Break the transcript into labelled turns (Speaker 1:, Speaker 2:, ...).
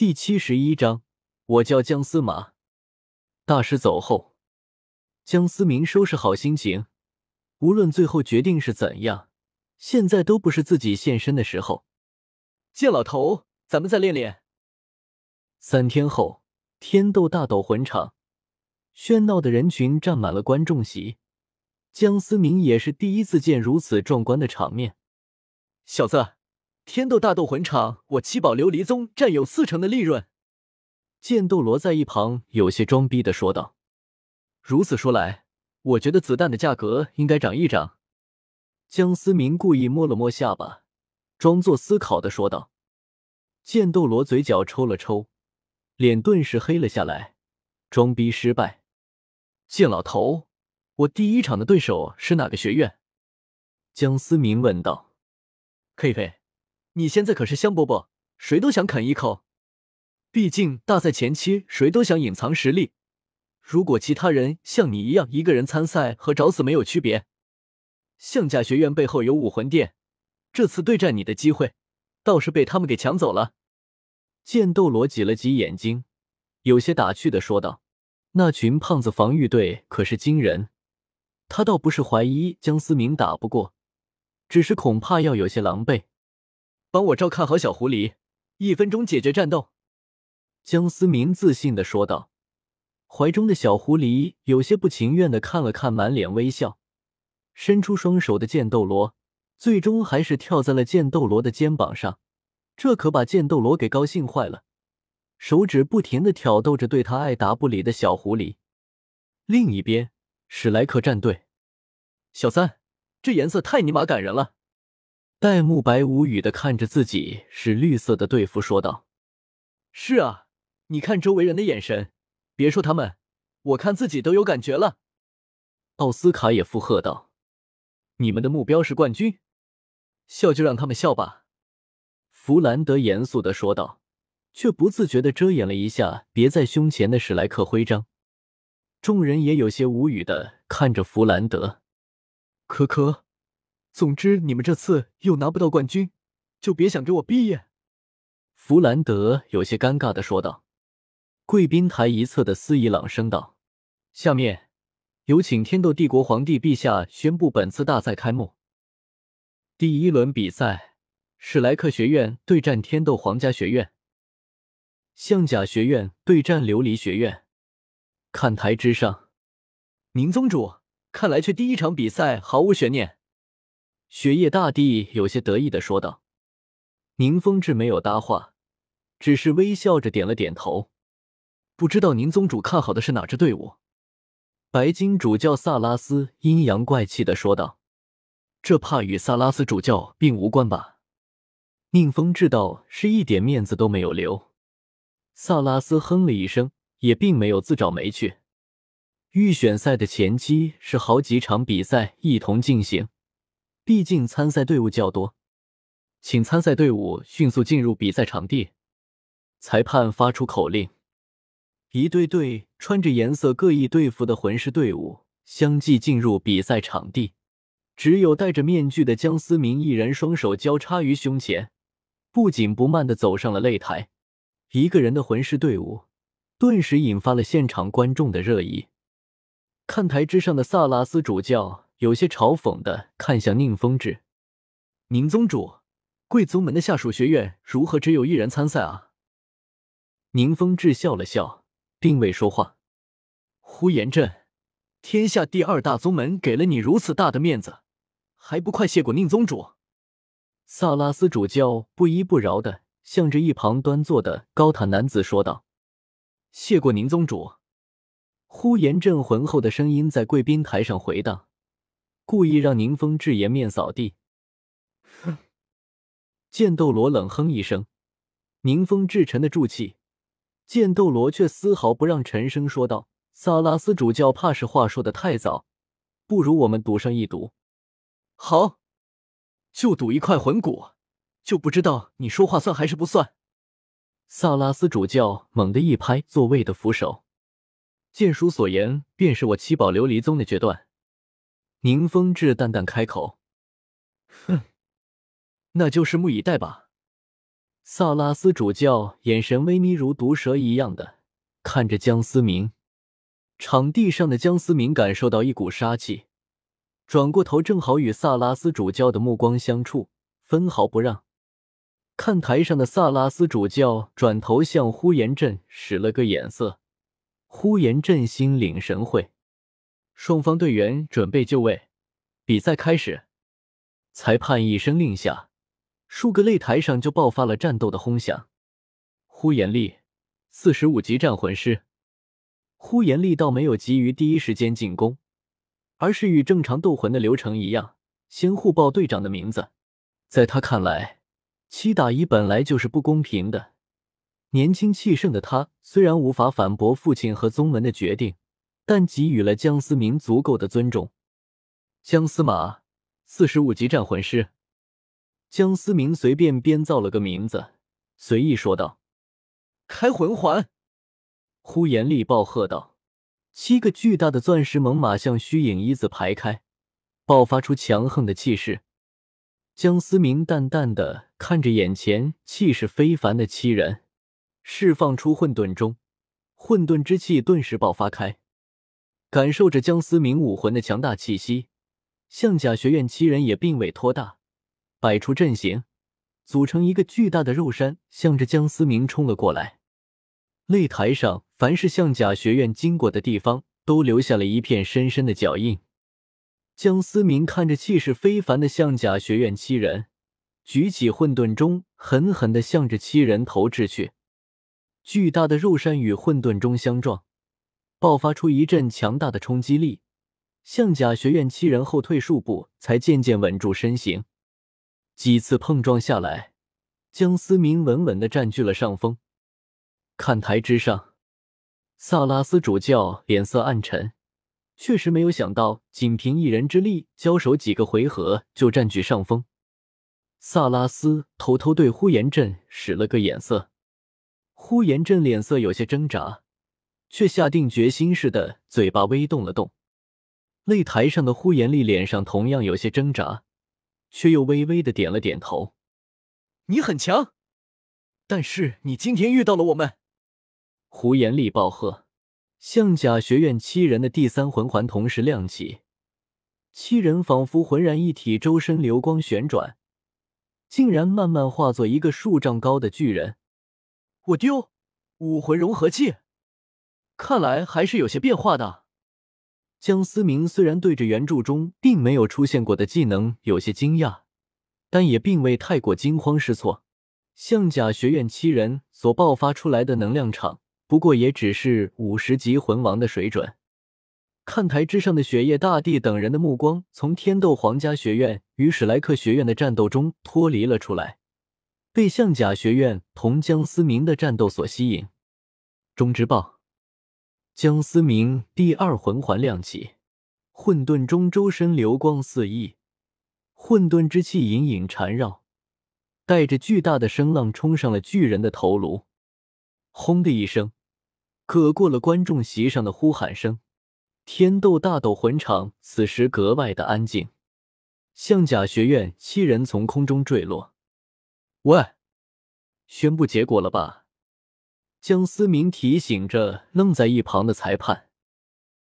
Speaker 1: 第七十一章，我叫姜司马。大师走后，姜思明收拾好心情，无论最后决定是怎样，现在都不是自己现身的时候。
Speaker 2: 剑老头，咱们再练练。
Speaker 1: 三天后，天斗大斗魂场，喧闹的人群占满了观众席。姜思明也是第一次见如此壮观的场面。
Speaker 2: 小子。天斗大斗魂场，我七宝琉璃宗占有四成的利润。
Speaker 1: 剑斗罗在一旁有些装逼的说道：“
Speaker 2: 如此说来，我觉得子弹的价格应该涨一涨。”
Speaker 1: 江思明故意摸了摸下巴，装作思考的说道。剑斗罗嘴角抽了抽，脸顿时黑了下来，装逼失败。
Speaker 2: 剑老头，我第一场的对手是哪个学院？
Speaker 1: 江思明问道。
Speaker 2: 嘿嘿。你现在可是香饽饽，谁都想啃一口。毕竟大赛前期，谁都想隐藏实力。如果其他人像你一样一个人参赛，和找死没有区别。象甲学院背后有武魂殿，这次对战你的机会，倒是被他们给抢走了。
Speaker 1: 剑斗罗挤了挤眼睛，有些打趣的说道：“那群胖子防御队可是惊人。他倒不是怀疑江思明打不过，只是恐怕要有些狼狈。”
Speaker 2: 帮我照看好小狐狸，一分钟解决战斗。”
Speaker 1: 江思明自信的说道。怀中的小狐狸有些不情愿的看了看满脸微笑、伸出双手的剑斗罗，最终还是跳在了剑斗罗的肩膀上。这可把剑斗罗给高兴坏了，手指不停的挑逗着对他爱答不理的小狐狸。另一边，史莱克战队，
Speaker 2: 小三，这颜色太尼玛感人了。
Speaker 1: 戴沐白无语的看着自己是绿色的队服，说道：“
Speaker 2: 是啊，你看周围人的眼神，别说他们，我看自己都有感觉了。”
Speaker 1: 奥斯卡也附和道：“
Speaker 2: 你们的目标是冠军，笑就让他们笑吧。”
Speaker 1: 弗兰德严肃的说道，却不自觉的遮掩了一下别在胸前的史莱克徽章。众人也有些无语的看着弗兰德，
Speaker 2: 可可。总之，你们这次又拿不到冠军，就别想给我毕业。”
Speaker 1: 弗兰德有些尴尬的说道。贵宾台一侧的司仪朗声道：“下面有请天斗帝国皇帝陛下宣布本次大赛开幕。第一轮比赛，史莱克学院对战天斗皇家学院，象甲学院对战琉璃学院。看台之上，
Speaker 2: 宁宗主，看来这第一场比赛毫无悬念。”
Speaker 1: 雪夜大帝有些得意的说道：“宁风致没有搭话，只是微笑着点了点头。
Speaker 2: 不知道宁宗主看好的是哪支队伍？”
Speaker 1: 白金主教萨拉斯阴阳怪气的说道：“
Speaker 2: 这怕与萨拉斯主教并无关吧？”
Speaker 1: 宁风致道：“是一点面子都没有留。”萨拉斯哼了一声，也并没有自找没趣。预选赛的前期是好几场比赛一同进行。毕竟参赛队伍较多，请参赛队伍迅速进入比赛场地。裁判发出口令，一队队穿着颜色各异队服的魂师队伍相继进入比赛场地。只有戴着面具的江思明一人，双手交叉于胸前，不紧不慢的走上了擂台。一个人的魂师队伍，顿时引发了现场观众的热议。看台之上的萨拉斯主教。有些嘲讽的看向宁风致，
Speaker 2: 宁宗主，贵宗门的下属学院如何只有一人参赛啊？
Speaker 1: 宁风致笑了笑，并未说话。
Speaker 2: 呼延震，天下第二大宗门给了你如此大的面子，还不快谢过宁宗主？
Speaker 1: 萨拉斯主教不依不饶的向着一旁端坐的高塔男子说道：“
Speaker 2: 谢过宁宗主。”
Speaker 1: 呼延震浑厚的声音在贵宾台上回荡。故意让宁风致颜面扫地。
Speaker 2: 哼！
Speaker 1: 剑斗罗冷哼一声，宁风致沉得住气，剑斗罗却丝毫不让，沉声说道：“萨拉斯主教怕是话说的太早，不如我们赌上一赌。”
Speaker 2: 好，就赌一块魂骨，就不知道你说话算还是不算。
Speaker 1: 萨拉斯主教猛地一拍座位的扶手：“剑叔所言，便是我七宝琉璃宗的决断。”宁风致淡淡开口：“
Speaker 2: 哼，那就拭目以待吧。”
Speaker 1: 萨拉斯主教眼神微眯，如毒蛇一样的看着江思明。场地上的江思明感受到一股杀气，转过头，正好与萨拉斯主教的目光相触，分毫不让。看台上的萨拉斯主教转头向呼延震使了个眼色，呼延震心领神会。双方队员准备就位，比赛开始。裁判一声令下。数个擂台上就爆发了战斗的轰响。呼延力，四十五级战魂师。呼延力倒没有急于第一时间进攻，而是与正常斗魂的流程一样，先互报队长的名字。在他看来，七打一本来就是不公平的。年轻气盛的他虽然无法反驳父亲和宗门的决定，但给予了江思明足够的尊重。江司马，四十五级战魂师。江思明随便编造了个名字，随意说道：“
Speaker 2: 开魂环！”
Speaker 1: 呼延力暴喝道：“七个巨大的钻石猛犸象虚影一字排开，爆发出强横的气势。”江思明淡淡的看着眼前气势非凡的七人，释放出混沌中，混沌之气顿时爆发开。感受着江思明武魂的强大气息，象甲学院七人也并未拖大。摆出阵型，组成一个巨大的肉山，向着江思明冲了过来。擂台上，凡是象甲学院经过的地方，都留下了一片深深的脚印。江思明看着气势非凡的象甲学院七人，举起混沌钟，狠狠的向着七人投掷去。巨大的肉山与混沌钟相撞，爆发出一阵强大的冲击力。象甲学院七人后退数步，才渐渐稳住身形。几次碰撞下来，江思明稳稳的占据了上风。看台之上，萨拉斯主教脸色暗沉，确实没有想到，仅凭一人之力交手几个回合就占据上风。萨拉斯偷偷对呼延震使了个眼色，呼延震脸色有些挣扎，却下定决心似的，嘴巴微动了动。擂台上的呼延力脸上同样有些挣扎。却又微微的点了点头。
Speaker 2: 你很强，但是你今天遇到了我们。
Speaker 1: 胡延力暴喝，象甲学院七人的第三魂环同时亮起，七人仿佛浑然一体，周身流光旋转，竟然慢慢化作一个数丈高的巨人。
Speaker 2: 我丢，武魂融合技，看来还是有些变化的。
Speaker 1: 江思明虽然对着原著中并没有出现过的技能有些惊讶，但也并未太过惊慌失措。象甲学院七人所爆发出来的能量场，不过也只是五十级魂王的水准。看台之上的雪夜大帝等人的目光从天斗皇家学院与史莱克学院的战斗中脱离了出来，被象甲学院同江思明的战斗所吸引。中之报。江思明第二魂环亮起，混沌中周身流光四溢，混沌之气隐隐缠绕，带着巨大的声浪冲上了巨人的头颅。轰的一声，隔过了观众席上的呼喊声。天斗大斗魂场此时格外的安静。象甲学院七人从空中坠落。喂，宣布结果了吧？江思明提醒着愣在一旁的裁判。